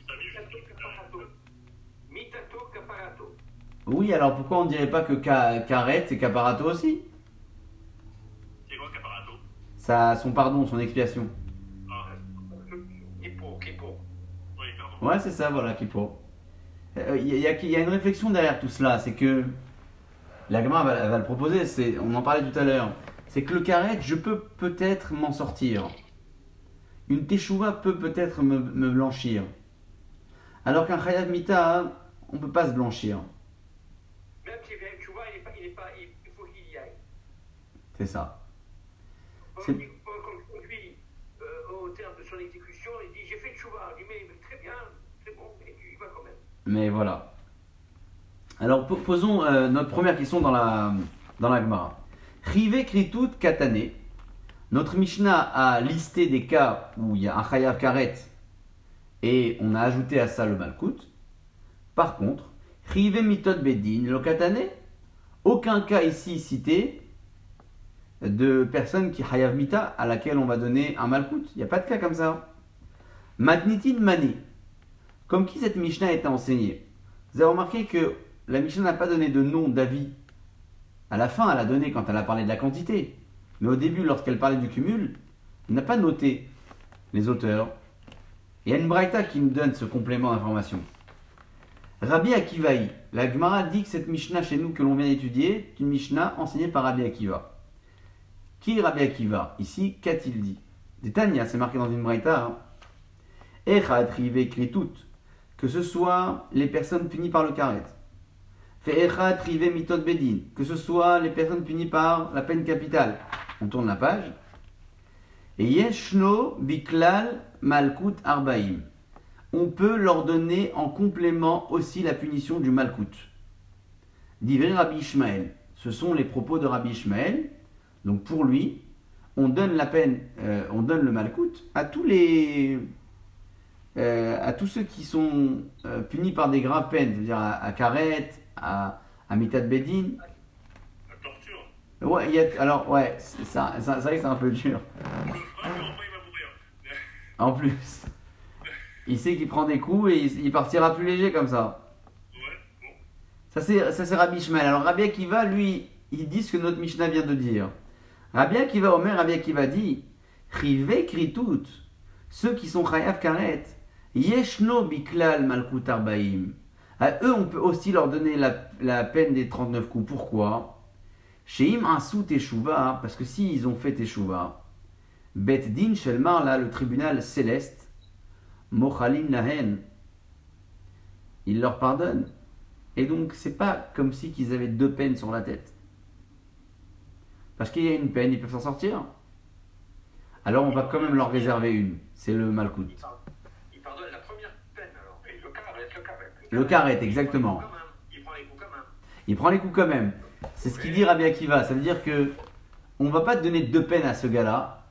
D: Mitato caparato. Mitato caparato.
A: Oui, alors pourquoi on ne dirait pas que Karet et Caparato aussi
C: C'est quoi Caparato?
A: Ça, Son pardon, son expiation.
C: Ah,
B: Kippour.
C: oui, pardon.
A: Ouais, c'est ça, voilà, qui pour. Il y, a- y a- y a une réflexion derrière tout cela, c'est que la va, va le proposer, c'est, on en parlait tout à l'heure, c'est que le karet, je peux peut-être m'en sortir. Une teshuva peut peut-être me, me blanchir. Alors qu'un chayav mita, on peut pas se blanchir.
D: Même si tu vois, il est pas, il est pas, il il faut qu'il y aille.
A: C'est ça.
D: On
A: C'est-
D: dit, on conduit euh, au terme de son exécution, il dit j'ai fait tchouva. On dit mais, mais très bien, c'est bon, et tu y vas quand même.
A: Mais voilà. Alors po- posons euh, notre première question dans la, dans la Gemara. Rive kritut katane. Notre Mishnah a listé des cas où il y a un chayav karet et on a ajouté à ça le malkout. Par contre, rive mitot bedin lo katane. Aucun cas ici cité de personne qui chayav mita à laquelle on va donner un malkout. Il n'y a pas de cas comme ça. Matnitin mani. Comme qui cette Mishnah été enseignée? Vous avez remarqué que la Mishnah n'a pas donné de nom d'avis. À la fin, elle a donné quand elle a parlé de la quantité. Mais au début, lorsqu'elle parlait du cumul, elle n'a pas noté les auteurs. Il y a une braïta qui nous donne ce complément d'information. Rabbi Akivaï, la Gemara dit que cette Mishnah chez nous que l'on vient d'étudier est une Mishnah enseignée par Rabbi Akiva. Qui Rabbi Akiva Ici, qu'a-t-il dit Des Tanya, c'est marqué dans une braïta. Hein. Echad rive kritut, que ce soit les personnes punies par le karet. Fait echad rive mitot bedin, que ce soit les personnes punies par la peine capitale. On tourne la page. Et yeshno biklal malkut arbaim. On peut leur donner en complément aussi la punition du malkut. Divrei Rabbi Ishmael. Ce sont les propos de Rabbi Ishmael. Donc pour lui, on donne la peine, euh, on donne le malkut à tous les, euh, à tous ceux qui sont euh, punis par des graves peines, c'est-à-dire à, à Karet, à, à Mitat Bedin,
C: La torture.
A: Ouais, il y a, alors, ouais, c'est ça- ça- que c'est un peu dur.
C: On le fera, mais après il va mourir.
A: En plus, il sait qu'il prend des coups et il, il partira plus léger comme ça.
C: Ouais, bon.
A: Ça c'est, ça Rabbi Ishmael. Alors Rabbi Akiva, lui, il dit ce que notre Mishnah vient de dire. Rabbi Akiva, Omer, Rabbi Akiva dit Rive kritut, ceux qui sont chayav karet, yeshno biklal malkut arbaim. À eux, on peut aussi leur donner la, la peine des 39 coups. Pourquoi? Sheim asu teshuva, parce que s'ils ont fait teshuva, bet din shelmar, là, le tribunal céleste, mochalim lahen, il leur pardonne. Et donc, c'est pas comme si qu'ils avaient deux peines sur la tête. Parce qu'il y a une peine, ils peuvent s'en sortir. Alors, on va quand même leur réserver une. C'est le malcoute.
D: Il par- Il pardonne la première peine alors.
B: Et le carré, le
A: exactement.
D: Il prend les coups quand même.
A: Il prend les coups quand même. C'est ce qu'il dit Rabbi Akiva. Ça veut dire que on va pas donner deux peines à ce gars-là.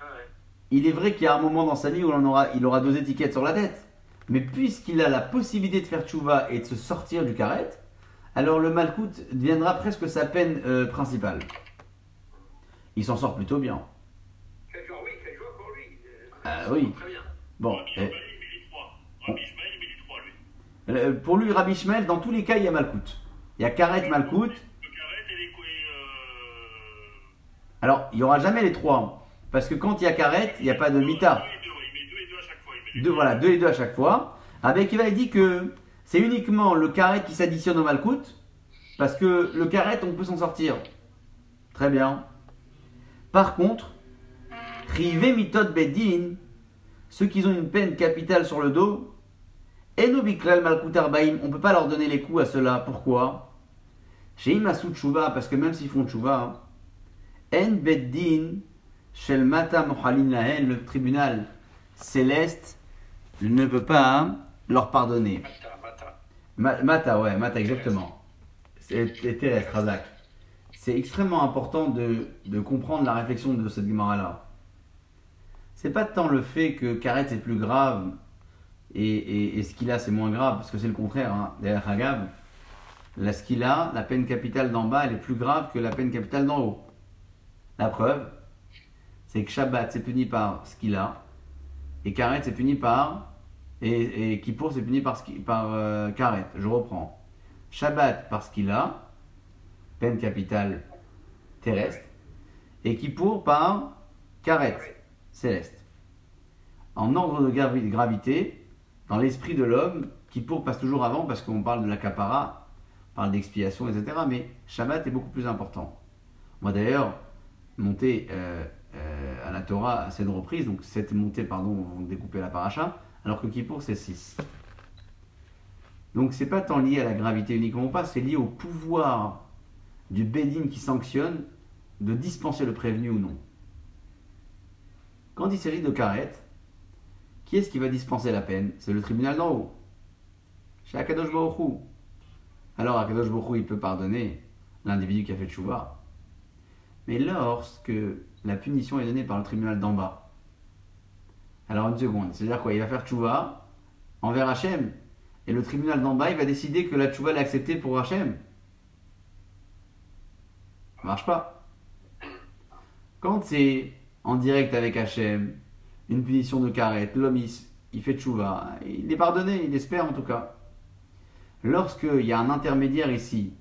D: Ah ouais.
A: Il est vrai qu'il y a un moment dans sa vie où on aura, il aura deux étiquettes sur la tête. Mais puisqu'il a la possibilité de faire tchouva et de se sortir du carré, alors le malcoute deviendra presque sa peine euh, principale. Il s'en sort plutôt bien.
D: Quel jour, oui, quel jour pour lui. Euh,
A: Ah oui.
D: Très bien.
A: Bon,
C: Rabbi Ishmael, il met les trois. Rabbi Ishmael, il met les trois, lui.
A: pour lui, Rabbi dans tous les cas, il y a malcoute. Il y a carré, malcoute.
C: Le carré et les coups. et, euh,
A: Alors, il y aura jamais les trois. Parce que quand il y a carré, il n'y a pas de mita.
C: Deux et deux, ouais, il met deux et deux à chaque fois. Il met les
A: Deux, voilà, deux et deux à chaque fois. Avec Eva, il dit que c'est uniquement le carré qui s'additionne au malcoute, parce que le carré, on peut s'en sortir. Très bien. Par contre, Rive Mitot Bedin, ceux qui ont une peine capitale sur le dos, Enobiklal Malkut Arbaim, on ne peut pas leur donner les coups à cela. Pourquoi? Chez Tshuva, parce que même s'ils font Tshuva, En Beddin, Shel Mata Mohalin Lahen, le tribunal céleste, ne peut pas leur pardonner.
B: Mata, mata.
A: Ma- Mata, ouais, Mata, exactement. C'est c'est terrestre, Razak. C'est extrêmement important de, comprendre la réflexion de cette Gemara-là. C'est pas tant le fait que Karet est plus grave et, et, ce qu'il a c'est moins grave, parce que c'est le contraire. Hein. D'ailleurs, Hagav, la ce qu'il a, la peine capitale d'en bas, elle est plus grave que la peine capitale d'en haut. La preuve, c'est que Shabbat c'est puni par ce qu'il a, et Karet c'est puni par et, et Kippour, c'est puni par, par euh, Karet. Je reprends. Shabbat, parce qu'il a, peine capitale terrestre. Et Kippour par Karet, céleste. En ordre de gravi- gravité, dans l'esprit de l'homme, Kippour passe toujours avant parce qu'on parle de la capara, on parle d'expiation, etc. Mais Shabbat est beaucoup plus important. Moi d'ailleurs, monter euh, euh, à la Torah à cette reprise, donc cette montée, pardon, vont découper la paracha, alors que Kippour c'est 6. Donc c'est pas tant lié à la gravité uniquement pas, c'est lié au pouvoir du Bédine qui sanctionne de dispenser le prévenu ou non. Quand il s'agit de Karet, qui est-ce qui va dispenser la peine? C'est le tribunal d'en haut. Chez Akadosh Baruch Hu. Alors Akadosh Baruch Hu, il peut pardonner l'individu qui a fait tchouva. Mais lorsque la punition est donnée par le tribunal d'en bas, alors une seconde, c'est-à-dire quoi? Il va faire tchouva envers Hachem. Et le tribunal d'en bas, il va décider que la tchouva est acceptée pour Hachem. Ça marche pas. Quand c'est en direct avec Hachem, une punition de carette, l'homme il, fait tchouva, il est pardonné, il espère en tout cas. Lorsqu'il y a un intermédiaire ici,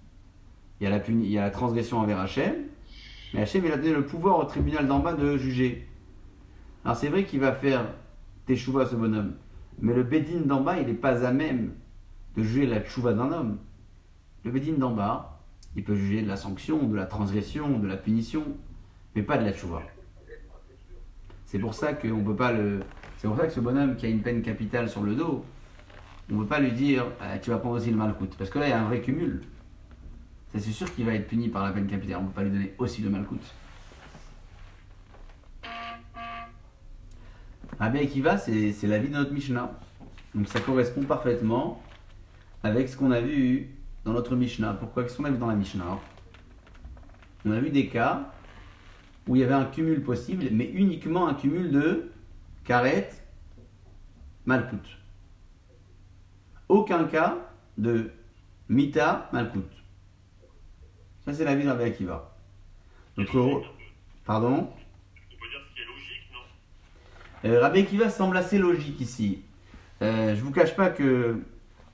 A: il y a la, il y a la transgression envers Hachem, mais Hachem il a donné le pouvoir au tribunal d'en bas de juger. Alors c'est vrai qu'il va faire teshuva ce bonhomme, mais le bédine d'en bas il n'est pas à même de juger la tchouva d'un homme. Le bédine d'en bas, il peut juger de la sanction, de la transgression, de la punition, mais pas de la tchouva. C'est pour ça qu'on peut pas le. C'est pour ça que ce bonhomme qui a une peine capitale sur le dos, on ne peut pas lui dire Ah, tu vas prendre aussi le malcoute. Parce que là, il y a un vrai cumul. C'est sûr qu'il va être puni par la peine capitale. On ne peut pas lui donner aussi le malcoute. Rabbi Akiva, c'est la vie de notre Mishnah. Donc ça correspond parfaitement avec ce qu'on a vu dans notre Mishnah. Pourquoi? Qu'est-ce qu'on a vu dans la Mishnah? On a vu des cas où il y avait un cumul possible, mais uniquement un cumul de karet, malkout. Aucun cas de mita, malkout. Ça, c'est la vie de Rabbi Akiva. Notre. Pardon?
C: Qui
A: Euh, Rabbi Akiva semble assez logique ici. Euh, je vous cache pas que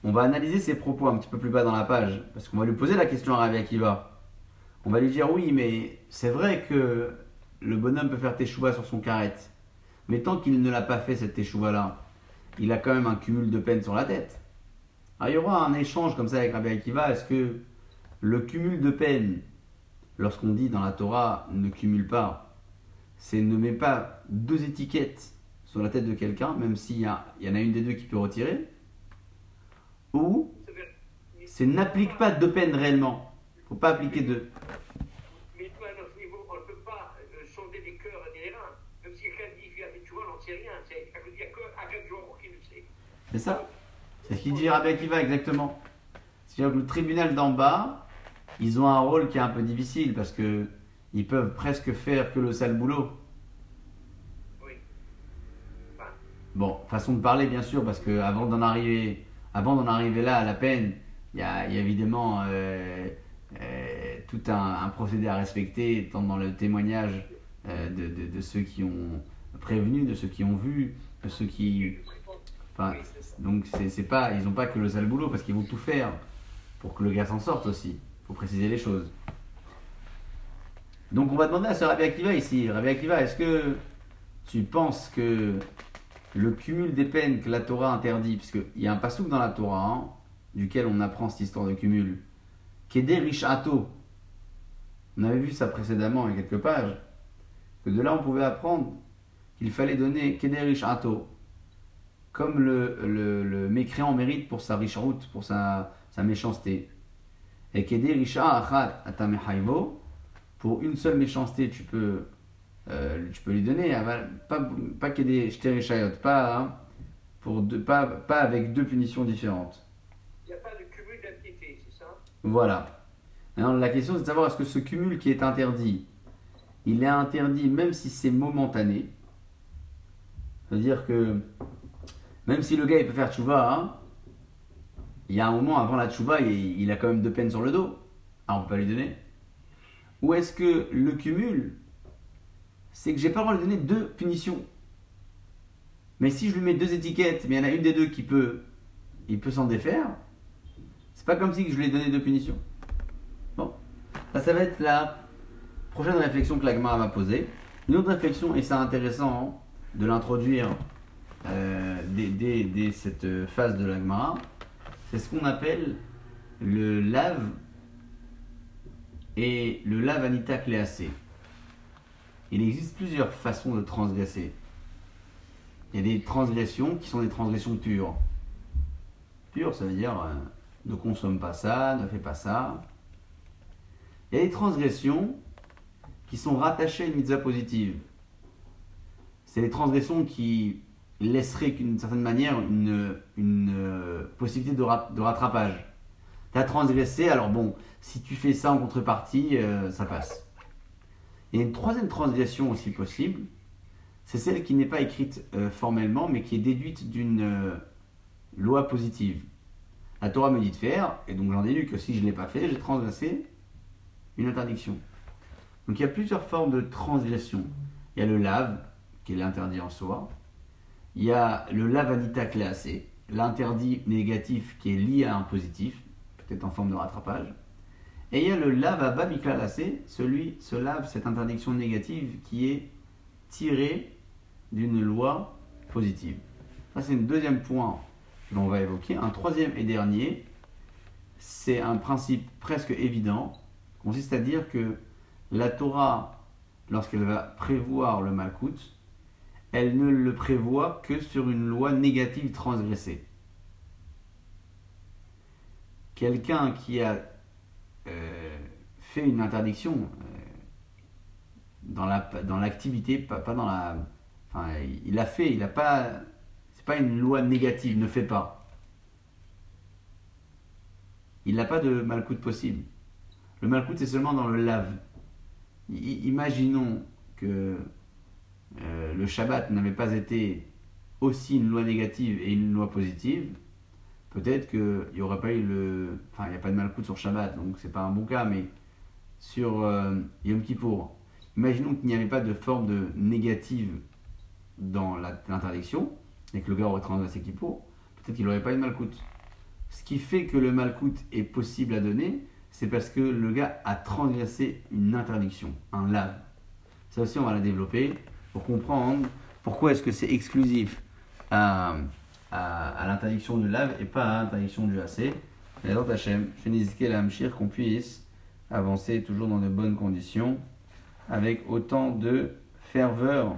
A: on va analyser ses propos un petit peu plus bas dans la page, parce qu'on va lui poser la question à Rabbi Akiva. On va lui dire oui, mais c'est vrai que le bonhomme peut faire teshuva sur son carrette, mais tant qu'il ne l'a pas fait cette teshuva là, il a quand même un cumul de peine sur la tête. Alors il y aura un échange comme ça avec Rabbi Akiva. Est-ce que le cumul de peine, lorsqu'on dit dans la Torah ne cumule pas, c'est ne met pas deux étiquettes sur la tête de quelqu'un, même s'il y, y en a une des deux qui peut retirer, ou c'est n'applique pas deux peines réellement. Il ne faut pas appliquer deux.
D: Mais toi, à notre niveau, on ne peut pas euh, sonder les cœurs et les reins. Même si quelqu'un dit qu'il a fait tu vois, on n'en sait rien. C'est- Ça jour le sait.
A: C'est ça C'est ce qu'il dit Rabbi Akiva exactement. C'est-à-dire que le tribunal d'en bas, ils ont un rôle qui est un peu difficile parce que ils peuvent presque faire que le sale boulot.
D: Oui. Enfin,
A: Bon, façon de parler bien sûr, parce que avant d'en arriver, avant d'en arriver là à la peine, il y a, évidemment euh, euh, tout un, procédé à respecter, tant dans le témoignage euh, de, ceux qui ont prévenu, de ceux qui ont vu, de ceux qui, enfin, donc c'est pas, ils n'ont pas que le sale boulot, parce qu'ils vont tout faire pour que le gars s'en sorte aussi. Il faut préciser les choses. Donc on va demander à ce Rabbi Akiva ici, Rabbi Akiva, est-ce que tu penses que le cumul des peines que la Torah interdit, puisqu'il y a un passouk dans la Torah, hein, duquel on apprend cette histoire de cumul, Keder Rishato. On avait vu ça précédemment il y a quelques pages, que de là on pouvait apprendre qu'il fallait donner Keder Rishato, comme le, le, le mécréant mérite pour sa richrout, pour sa, sa méchanceté. Et Keder Risha Achat Atamehaivo, pour une seule méchanceté, tu peux euh, tu peux lui donner, aval- pas, pas qu'il y ait des shterishayot, pas, hein, pour deux, pas, pas avec deux punitions différentes.
D: Il n'y a pas de cumul d'impiété, c'est ça?
A: Voilà. Maintenant, la question c'est de savoir est-ce que ce cumul qui est interdit, il est interdit même si c'est momentané? C'est-à-dire que même si le gars il peut faire tchouva, hein, il y a un moment avant la tchouva, il, il a quand même deux peines sur le dos. Ah, on peut pas lui donner? Ou est-ce que le cumul, c'est que j'ai pas le droit de lui donner deux punitions. Mais si je lui mets deux étiquettes, mais il y en a une des deux qui peut, il peut s'en défaire, c'est pas comme si je lui ai donné deux punitions. Bon, ça, ça va être la prochaine réflexion que l'agma va poser. Une autre réflexion, et c'est intéressant de l'introduire euh, dès, dès- cette phase de l'agma, c'est ce qu'on appelle le lave et le lave anita cléacé. Il existe plusieurs façons de transgresser. Il y a des transgressions qui sont des transgressions pures. Pure, ça veut dire euh, ne consomme pas ça, ne fais pas ça. Il y a des transgressions qui sont rattachées à une mitzvah positive. C'est les transgressions qui laisseraient d'une certaine manière une, euh, possibilité de, ra- de rattrapage. Tu as transgressé, alors bon, si tu fais ça en contrepartie, euh, ça passe. Et une troisième transgression aussi possible, c'est celle qui n'est pas écrite euh, formellement, mais qui est déduite d'une euh, loi positive. La Torah me dit de faire, et donc j'en déduis que si je ne l'ai pas fait, j'ai transgressé une interdiction. Donc il y a plusieurs formes de transgression. Il y a le lave, qui est l'interdit en soi. Il y a le lavanita classé, l'interdit négatif qui est lié à un positif, peut-être en forme de rattrapage. Et il y a le lavaba miklalasé, celui, ce lave, cette interdiction négative qui est tirée d'une loi positive. Ça, c'est un deuxième point que l'on va évoquer. Un troisième et dernier, c'est un principe presque évident, consiste à dire que la Torah, lorsqu'elle va prévoir le malkout, elle ne le prévoit que sur une loi négative transgressée. Quelqu'un qui a euh, fait une interdiction euh, dans la l'activité, pas, dans la, enfin, il a fait, il a pas, c'est pas une loi négative, ne fait pas. Il n'a pas de malcoute possible. Le malcoute c'est seulement dans le lave. Imaginons que euh, le Shabbat n'avait pas été aussi une loi négative et une loi positive, peut-être qu'il n'y aurait pas eu le. Enfin, il n'y a pas de malcoute sur Shabbat, donc c'est pas un bon cas, mais sur euh, Yom Kippour, imaginons qu'il n'y avait pas de forme de négative dans l'interdiction, et que le gars aurait transgressé Kippour, peut-être qu'il n'aurait pas eu de malcoute. Ce qui fait que le malcoute est possible à donner, c'est parce que le gars a transgressé une interdiction, un lave. Ça aussi, on va la développer pour comprendre pourquoi est-ce que c'est exclusif à, à, l'interdiction du lave et pas à l'interdiction du AC. Et dans Hachem, je n'hésite à Hamshir qu'on puisse avancer toujours dans de bonnes conditions, avec autant de ferveur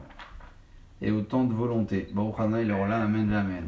A: et autant de volonté. Baruch Hana, il aura là, Amen, Amen.